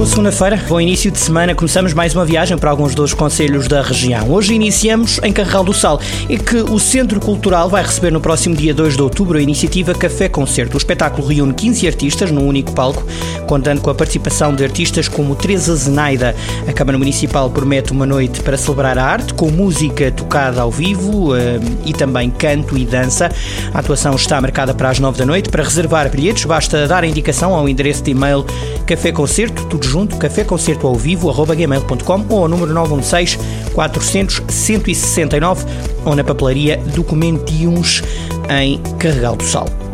Boa segunda-feira, bom início de semana. Começamos mais uma viagem para alguns dos conselhos da região. Hoje iniciamos em Carregal do Sal e que o Centro Cultural vai receber no próximo dia 2 de outubro a iniciativa Café Concerto. O espetáculo reúne 15 artistas num único palco, contando com a participação de artistas como Teresa Zenaida. A Câmara Municipal promete uma noite para celebrar a arte, com música tocada ao vivo uh, e também canto e dança. A atuação está marcada para as 9 da noite. Para reservar bilhetes, basta dar a indicação ao endereço de e-mail Café Concerto, tudo junto, caféconcerto ao vivo, arroba gmail.com ou ao número 916 400 169 ou na papelaria Documentiums em Carregal do Sal.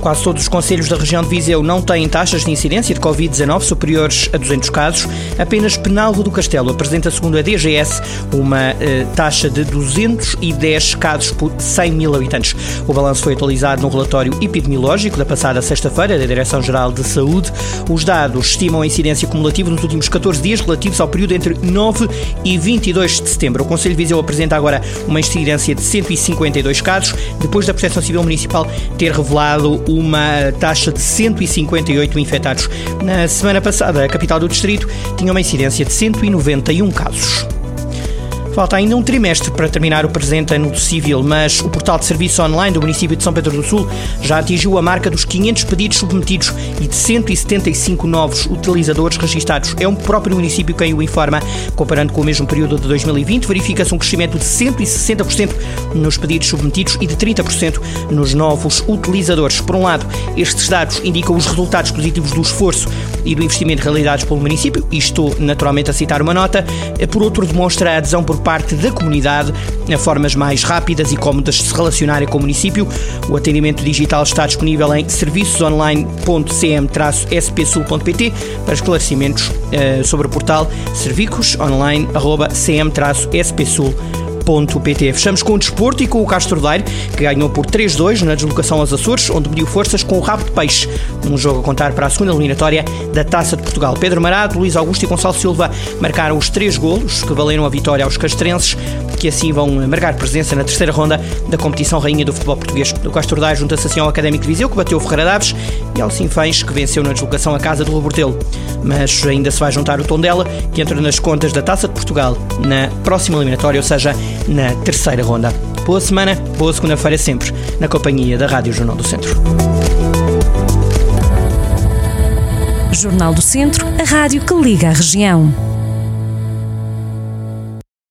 Quase todos os conselhos da região de Viseu não têm taxas de incidência de Covid-19 superiores a 200 casos. Apenas Penalvo do Castelo apresenta, segundo a DGS, uma eh, taxa de 210 casos por 100 mil habitantes. O balanço foi atualizado no relatório epidemiológico da passada sexta-feira da Direção-Geral de Saúde. Os dados estimam a incidência cumulativa nos últimos 14 dias relativos ao período entre 9 e 22 de setembro. O Conselho de Viseu apresenta agora uma incidência de 152 casos, depois da Proteção Civil Municipal ter revelado uma taxa de 158 infectados. Na semana passada, a capital do distrito tinha uma incidência de 191 casos. Falta ainda um trimestre para terminar o presente ano civil, mas o portal de serviço online do município de São Pedro do Sul já atingiu a marca dos 500 pedidos submetidos e de 175 novos utilizadores registados. É um próprio município quem o informa. Comparando com o mesmo período de 2020, verifica-se um crescimento de 160% nos pedidos submetidos e de 30% nos novos utilizadores. Por um lado, estes dados indicam os resultados positivos do esforço e do investimento realizados pelo município, e estou naturalmente a citar uma nota. Por outro, demonstra a adesão por parte da comunidade a formas mais rápidas e cómodas de se relacionarem com o município. O atendimento digital está disponível em serviçosonline.cm-spsul.pt para esclarecimentos uh, sobre o portal servicosonline.cm-spsul.pt pt Fechamos com o desporto e com o Castro Daire, que ganhou por 3-2 na deslocação aos Açores, onde mediu forças com o rabo de peixe. Um jogo a contar para a segunda eliminatória da Taça de Portugal. Pedro Marado, Luís Augusto e Gonçalo Silva marcaram os três golos que valeram a vitória aos castrenses, que assim vão marcar presença na terceira ronda da competição rainha do futebol português. O Castro Daire junta-se assim ao Académico de Viseu, que bateu o Ferreira Daves, e ao Sinfãs, que venceu na deslocação à casa do Robortelo. Mas ainda se vai juntar o Tondela, que entra nas contas da Taça de Portugal na próxima eliminatória, ou seja, na terceira ronda. Boa semana, boa segunda-feira sempre, na companhia da Rádio Jornal do Centro. Jornal do Centro, a rádio que liga a região.